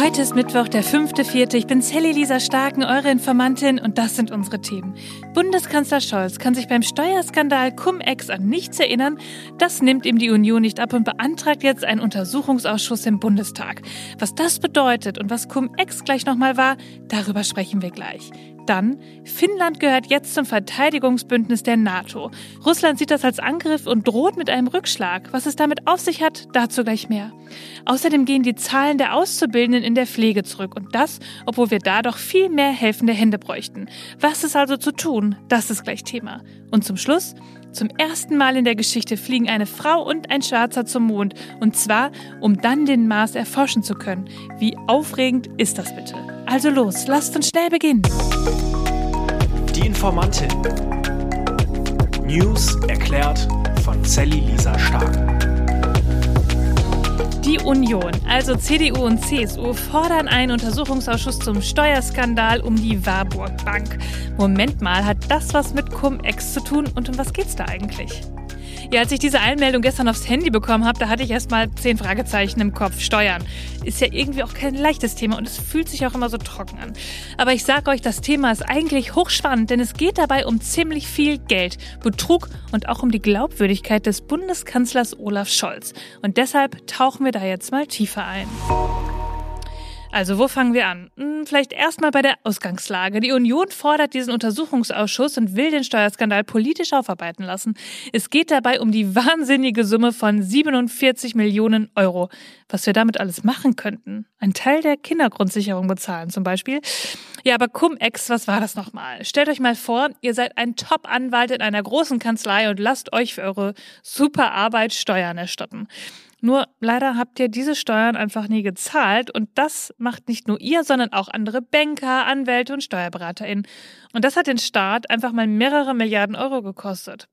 Heute ist Mittwoch, der 5.4. Ich bin Sally Lisa Starken, eure Informantin und das sind unsere Themen. Bundeskanzler Scholz kann sich beim Steuerskandal Cum-Ex an nichts erinnern. Das nimmt ihm die Union nicht ab und beantragt jetzt einen Untersuchungsausschuss im Bundestag. Was das bedeutet und was Cum-Ex gleich nochmal war, darüber sprechen wir gleich. Dann, Finnland gehört jetzt zum Verteidigungsbündnis der NATO. Russland sieht das als Angriff und droht mit einem Rückschlag. Was es damit auf sich hat, dazu gleich mehr. Außerdem gehen die Zahlen der Auszubildenden in der Pflege zurück. Und das, obwohl wir da doch viel mehr helfende Hände bräuchten. Was ist also zu tun? Das ist gleich Thema. Und zum Schluss, zum ersten Mal in der Geschichte fliegen eine Frau und ein Schwarzer zum Mond. Und zwar, um dann den Mars erforschen zu können. Wie aufregend ist das bitte? Also los, lasst uns schnell beginnen. Die Informantin. News erklärt von Sally Lisa Stark. Die Union, also CDU und CSU, fordern einen Untersuchungsausschuss zum Steuerskandal um die Warburg Bank. Moment mal, hat das was mit Cum-Ex zu tun und um was geht's da eigentlich? Ja, als ich diese Einmeldung gestern aufs Handy bekommen habe, da hatte ich erst mal zehn Fragezeichen im Kopf. Steuern ist ja irgendwie auch kein leichtes Thema und es fühlt sich auch immer so trocken an. Aber ich sage euch, das Thema ist eigentlich hochspannend, denn es geht dabei um ziemlich viel Geld, Betrug und auch um die Glaubwürdigkeit des Bundeskanzlers Olaf Scholz. Und deshalb tauchen wir da jetzt mal tiefer ein. Also, wo fangen wir an? Hm, vielleicht erstmal bei der Ausgangslage. Die Union fordert diesen Untersuchungsausschuss und will den Steuerskandal politisch aufarbeiten lassen. Es geht dabei um die wahnsinnige Summe von 47 Millionen Euro. Was wir damit alles machen könnten. Ein Teil der Kindergrundsicherung bezahlen zum Beispiel. Ja, aber Cum-Ex, was war das nochmal? Stellt euch mal vor, ihr seid ein Top-Anwalt in einer großen Kanzlei und lasst euch für eure super Arbeit Steuern erstatten. Nur leider habt ihr diese Steuern einfach nie gezahlt und das macht nicht nur ihr, sondern auch andere Banker, Anwälte und SteuerberaterInnen. Und das hat den Staat einfach mal mehrere Milliarden Euro gekostet.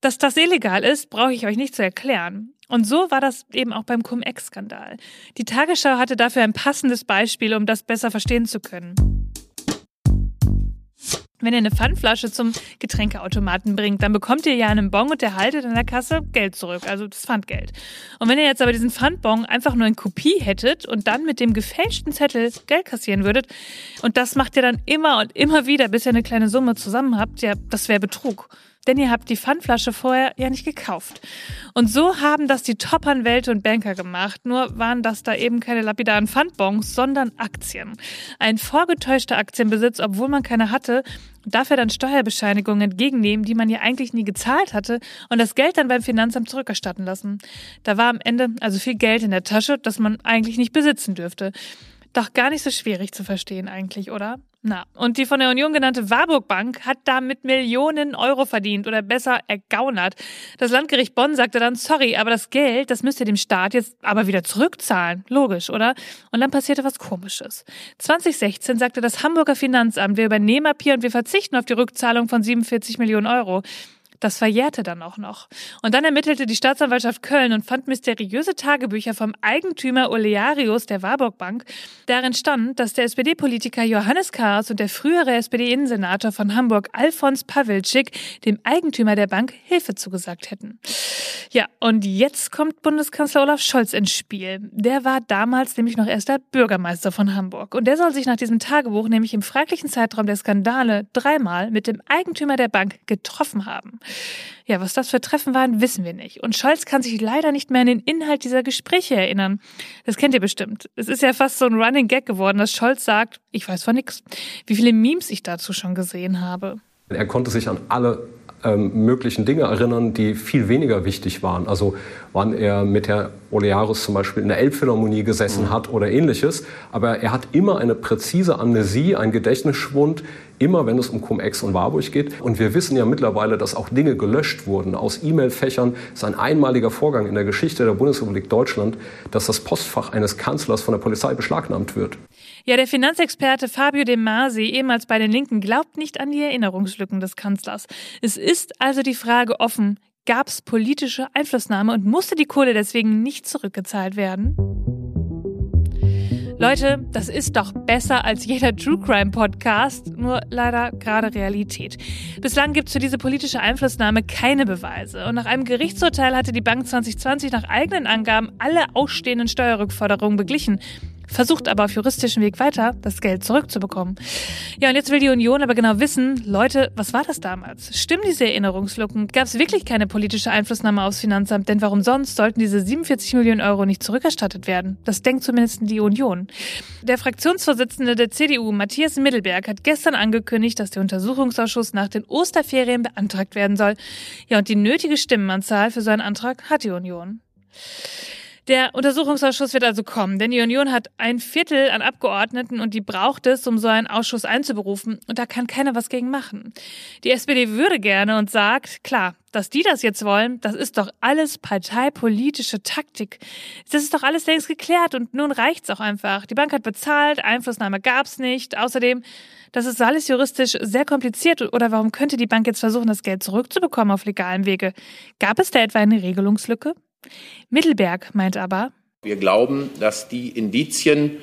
Dass das illegal ist, brauche ich euch nicht zu erklären. Und so war das eben auch beim Cum-Ex-Skandal. Die Tagesschau hatte dafür ein passendes Beispiel, um das besser verstehen zu können. Wenn ihr eine Pfandflasche zum Getränkeautomaten bringt, dann bekommt ihr ja einen Bon und erhaltet in der Kasse Geld zurück, also das Pfandgeld. Und wenn ihr jetzt aber diesen Pfandbon einfach nur in Kopie hättet und dann mit dem gefälschten Zettel Geld kassieren würdet, und das macht ihr dann immer und immer wieder, bis ihr eine kleine Summe zusammen habt, ja, das wäre Betrug denn ihr habt die Pfandflasche vorher ja nicht gekauft. Und so haben das die Top-Anwälte und Banker gemacht, nur waren das da eben keine lapidaren Pfandbons, sondern Aktien. Ein vorgetäuschter Aktienbesitz, obwohl man keine hatte, dafür dann Steuerbescheinigungen entgegennehmen, die man ja eigentlich nie gezahlt hatte und das Geld dann beim Finanzamt zurückerstatten lassen. Da war am Ende also viel Geld in der Tasche, das man eigentlich nicht besitzen dürfte. Doch gar nicht so schwierig zu verstehen eigentlich, oder? Na, und die von der Union genannte Warburg Bank hat damit Millionen Euro verdient oder besser ergaunert. Das Landgericht Bonn sagte dann, sorry, aber das Geld, das müsst ihr dem Staat jetzt aber wieder zurückzahlen. Logisch, oder? Und dann passierte was Komisches. 2016 sagte das Hamburger Finanzamt, wir übernehmen ab hier und wir verzichten auf die Rückzahlung von 47 Millionen Euro. Das verjährte dann auch noch. Und dann ermittelte die Staatsanwaltschaft Köln und fand mysteriöse Tagebücher vom Eigentümer Olearius der Warburg Bank. Darin stand, dass der SPD-Politiker Johannes Kahrs und der frühere SPD-Innensenator von Hamburg Alfons Pawelczyk dem Eigentümer der Bank Hilfe zugesagt hätten. Ja, und jetzt kommt Bundeskanzler Olaf Scholz ins Spiel. Der war damals nämlich noch erster Bürgermeister von Hamburg. Und der soll sich nach diesem Tagebuch nämlich im fraglichen Zeitraum der Skandale dreimal mit dem Eigentümer der Bank getroffen haben. Ja, was das für Treffen waren, wissen wir nicht. Und Scholz kann sich leider nicht mehr an den Inhalt dieser Gespräche erinnern. Das kennt ihr bestimmt. Es ist ja fast so ein Running Gag geworden, dass Scholz sagt, ich weiß von nix. Wie viele Memes ich dazu schon gesehen habe. Er konnte sich an alle ähm, möglichen Dinge erinnern, die viel weniger wichtig waren. Also wann er mit Herr Olearis zum Beispiel in der Elbphilharmonie gesessen mhm. hat oder ähnliches. Aber er hat immer eine präzise Amnesie, einen Gedächtnisschwund, immer wenn es um Cum-Ex und Warburg geht. Und wir wissen ja mittlerweile, dass auch Dinge gelöscht wurden aus E-Mail-Fächern. Es ist ein einmaliger Vorgang in der Geschichte der Bundesrepublik Deutschland, dass das Postfach eines Kanzlers von der Polizei beschlagnahmt wird. Ja, der Finanzexperte Fabio De Masi, ehemals bei den Linken, glaubt nicht an die Erinnerungslücken des Kanzlers. Es ist also die Frage offen, gab es politische Einflussnahme und musste die Kohle deswegen nicht zurückgezahlt werden? Leute, das ist doch besser als jeder True Crime Podcast, nur leider gerade Realität. Bislang gibt es für diese politische Einflussnahme keine Beweise. Und nach einem Gerichtsurteil hatte die Bank 2020 nach eigenen Angaben alle ausstehenden Steuerrückforderungen beglichen. Versucht aber auf juristischen Weg weiter, das Geld zurückzubekommen. Ja, und jetzt will die Union aber genau wissen, Leute, was war das damals? Stimmen diese Erinnerungslücken? Gab es wirklich keine politische Einflussnahme aufs Finanzamt? Denn warum sonst sollten diese 47 Millionen Euro nicht zurückerstattet werden? Das denkt zumindest die Union. Der Fraktionsvorsitzende der CDU, Matthias Mittelberg, hat gestern angekündigt, dass der Untersuchungsausschuss nach den Osterferien beantragt werden soll. Ja, und die nötige Stimmenanzahl für so einen Antrag hat die Union. Der Untersuchungsausschuss wird also kommen, denn die Union hat ein Viertel an Abgeordneten und die braucht es, um so einen Ausschuss einzuberufen. Und da kann keiner was gegen machen. Die SPD würde gerne und sagt, klar, dass die das jetzt wollen, das ist doch alles parteipolitische Taktik. Das ist doch alles längst geklärt und nun reicht's auch einfach. Die Bank hat bezahlt, Einflussnahme gab's nicht. Außerdem, das ist alles juristisch sehr kompliziert. Oder warum könnte die Bank jetzt versuchen, das Geld zurückzubekommen auf legalem Wege? Gab es da etwa eine Regelungslücke? Mittelberg meint aber, wir glauben, dass die Indizien,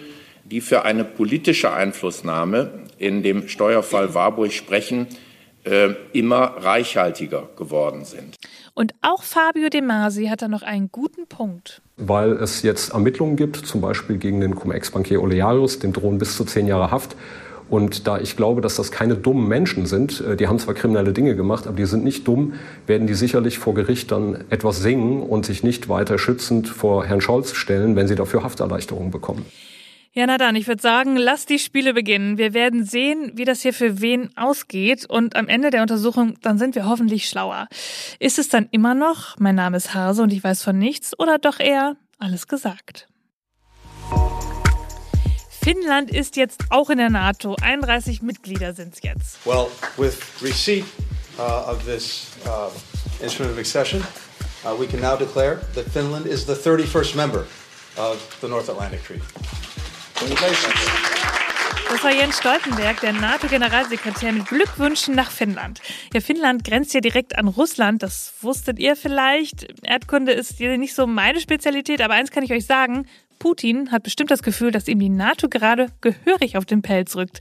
die für eine politische Einflussnahme in dem Steuerfall Warburg sprechen, äh, immer reichhaltiger geworden sind. Und auch Fabio De Masi hat da noch einen guten Punkt. Weil es jetzt Ermittlungen gibt, zum Beispiel gegen den Cum-Ex-Bankier Olearius, dem drohen bis zu zehn Jahre Haft. Und da ich glaube, dass das keine dummen Menschen sind, äh, die haben zwar kriminelle Dinge gemacht, aber die sind nicht dumm, werden die sicherlich vor Gericht dann etwas singen und sich nicht weiter schützend vor Herrn Scholz stellen, wenn sie dafür Hafterleichterungen bekommen. Ja, na dann, ich würde sagen, lass die Spiele beginnen. Wir werden sehen, wie das hier für wen ausgeht und am Ende der Untersuchung, dann sind wir hoffentlich schlauer. Ist es dann immer noch, mein Name ist Hase und ich weiß von nichts oder doch eher alles gesagt? Finnland ist jetzt auch in der NATO. 31 Mitglieder sind es jetzt. Well, with receipt uh, of this uh, instrument of accession, uh, we can now declare that Finland is the 31st member of the North Atlantic Treaty. Das war Jens Stoltenberg, der NATO-Generalsekretär, mit Glückwünschen nach Finnland. Ja, Finnland grenzt ja direkt an Russland, das wusstet ihr vielleicht. Erdkunde ist nicht so meine Spezialität, aber eins kann ich euch sagen, Putin hat bestimmt das Gefühl, dass ihm die NATO gerade gehörig auf den Pelz rückt.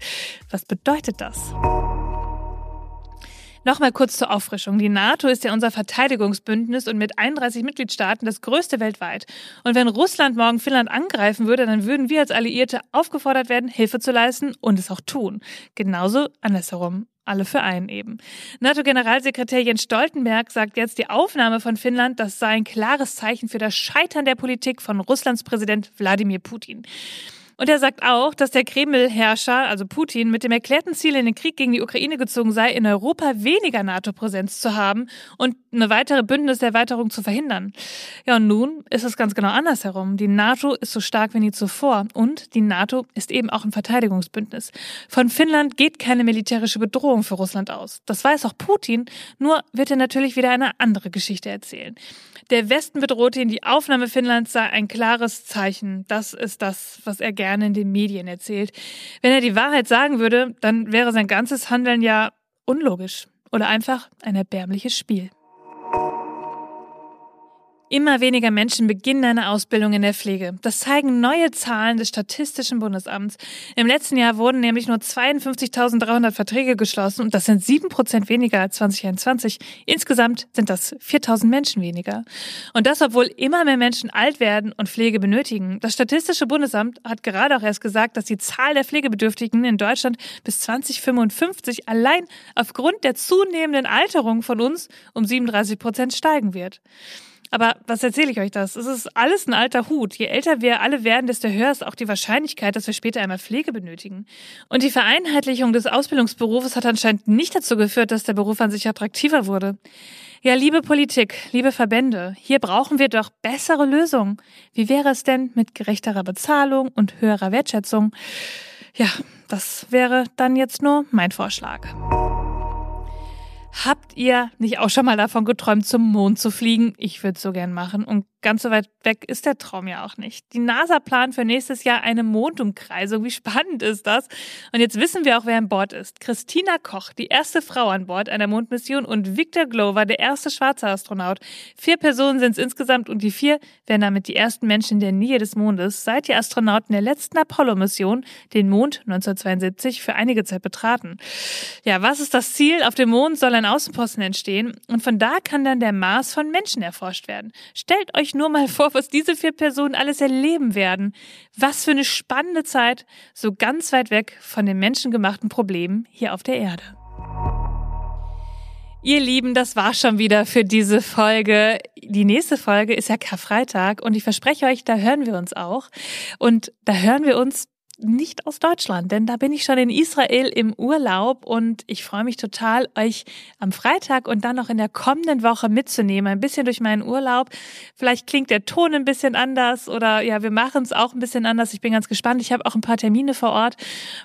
Was bedeutet das? Nochmal kurz zur Auffrischung. Die NATO ist ja unser Verteidigungsbündnis und mit 31 Mitgliedstaaten das größte weltweit. Und wenn Russland morgen Finnland angreifen würde, dann würden wir als Alliierte aufgefordert werden, Hilfe zu leisten und es auch tun. Genauso andersherum alle für einen eben. NATO-Generalsekretär Jens Stoltenberg sagt jetzt, die Aufnahme von Finnland, das sei ein klares Zeichen für das Scheitern der Politik von Russlands Präsident Wladimir Putin. Und er sagt auch, dass der Kreml-Herrscher, also Putin, mit dem erklärten Ziel in den Krieg gegen die Ukraine gezogen sei, in Europa weniger NATO-Präsenz zu haben und eine weitere Bündniserweiterung zu verhindern. Ja, und nun ist es ganz genau andersherum. Die NATO ist so stark wie nie zuvor und die NATO ist eben auch ein Verteidigungsbündnis. Von Finnland geht keine militärische Bedrohung für Russland aus. Das weiß auch Putin, nur wird er natürlich wieder eine andere Geschichte erzählen. Der Westen bedrohte ihn, die Aufnahme Finnlands sei ein klares Zeichen. Das ist das, was er gerne in den Medien erzählt. Wenn er die Wahrheit sagen würde, dann wäre sein ganzes Handeln ja unlogisch oder einfach ein erbärmliches Spiel. Immer weniger Menschen beginnen eine Ausbildung in der Pflege. Das zeigen neue Zahlen des Statistischen Bundesamts. Im letzten Jahr wurden nämlich nur 52.300 Verträge geschlossen und das sind sieben Prozent weniger als 2021. Insgesamt sind das 4.000 Menschen weniger. Und das, obwohl immer mehr Menschen alt werden und Pflege benötigen. Das Statistische Bundesamt hat gerade auch erst gesagt, dass die Zahl der Pflegebedürftigen in Deutschland bis 2055 allein aufgrund der zunehmenden Alterung von uns um 37 Prozent steigen wird. Aber was erzähle ich euch das? Es ist alles ein alter Hut. Je älter wir alle werden, desto höher ist auch die Wahrscheinlichkeit, dass wir später einmal Pflege benötigen. Und die Vereinheitlichung des Ausbildungsberufes hat anscheinend nicht dazu geführt, dass der Beruf an sich attraktiver wurde. Ja, liebe Politik, liebe Verbände, hier brauchen wir doch bessere Lösungen. Wie wäre es denn mit gerechterer Bezahlung und höherer Wertschätzung? Ja, das wäre dann jetzt nur mein Vorschlag. Habt ihr nicht auch schon mal davon geträumt, zum Mond zu fliegen? Ich würde es so gern machen. Und ganz so weit weg ist der Traum ja auch nicht. Die NASA plant für nächstes Jahr eine Mondumkreisung. Wie spannend ist das? Und jetzt wissen wir auch, wer an Bord ist. Christina Koch, die erste Frau an Bord einer Mondmission und Victor Glover, der erste schwarze Astronaut. Vier Personen sind es insgesamt und die vier werden damit die ersten Menschen in der Nähe des Mondes, seit die Astronauten der letzten Apollo-Mission den Mond 1972 für einige Zeit betraten. Ja, was ist das Ziel? Auf dem Mond soll ein Außenposten entstehen und von da kann dann der Mars von Menschen erforscht werden. Stellt euch nur mal vor, was diese vier Personen alles erleben werden. Was für eine spannende Zeit, so ganz weit weg von den menschengemachten Problemen hier auf der Erde. Ihr Lieben, das war schon wieder für diese Folge. Die nächste Folge ist ja Karfreitag und ich verspreche euch, da hören wir uns auch. Und da hören wir uns nicht aus Deutschland, denn da bin ich schon in Israel im Urlaub und ich freue mich total, euch am Freitag und dann noch in der kommenden Woche mitzunehmen, ein bisschen durch meinen Urlaub. Vielleicht klingt der Ton ein bisschen anders oder ja, wir machen es auch ein bisschen anders. Ich bin ganz gespannt. Ich habe auch ein paar Termine vor Ort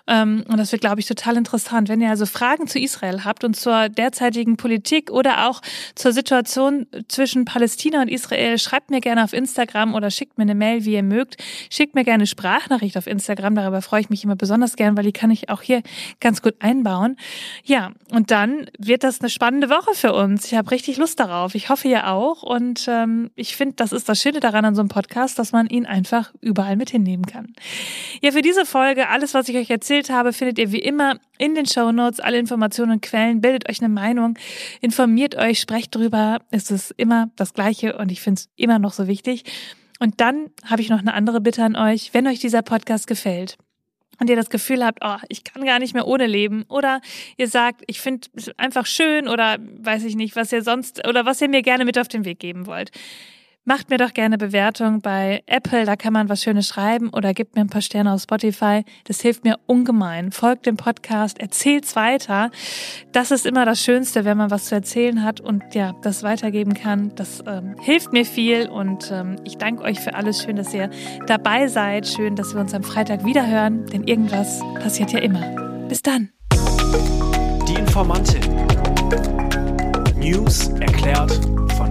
ähm, und das wird, glaube ich, total interessant. Wenn ihr also Fragen zu Israel habt und zur derzeitigen Politik oder auch zur Situation zwischen Palästina und Israel, schreibt mir gerne auf Instagram oder schickt mir eine Mail, wie ihr mögt. Schickt mir gerne Sprachnachricht auf Instagram Darüber freue ich mich immer besonders gern, weil die kann ich auch hier ganz gut einbauen. Ja, und dann wird das eine spannende Woche für uns. Ich habe richtig Lust darauf. Ich hoffe ihr auch. Und ähm, ich finde, das ist das Schöne daran an so einem Podcast, dass man ihn einfach überall mit hinnehmen kann. Ja, für diese Folge, alles, was ich euch erzählt habe, findet ihr wie immer in den Show Notes alle Informationen und Quellen. Bildet euch eine Meinung, informiert euch, sprecht drüber. Es ist immer das Gleiche und ich finde es immer noch so wichtig. Und dann habe ich noch eine andere Bitte an euch. Wenn euch dieser Podcast gefällt, und ihr das Gefühl habt, oh, ich kann gar nicht mehr ohne leben oder ihr sagt, ich finde es einfach schön oder weiß ich nicht, was ihr sonst oder was ihr mir gerne mit auf den Weg geben wollt. Macht mir doch gerne Bewertung bei Apple, da kann man was Schönes schreiben oder gebt mir ein paar Sterne auf Spotify. Das hilft mir ungemein. Folgt dem Podcast, erzählt's weiter. Das ist immer das Schönste, wenn man was zu erzählen hat und ja, das weitergeben kann. Das ähm, hilft mir viel und ähm, ich danke euch für alles. Schön, dass ihr dabei seid. Schön, dass wir uns am Freitag wieder hören, denn irgendwas passiert ja immer. Bis dann. Die Informantin. News erklärt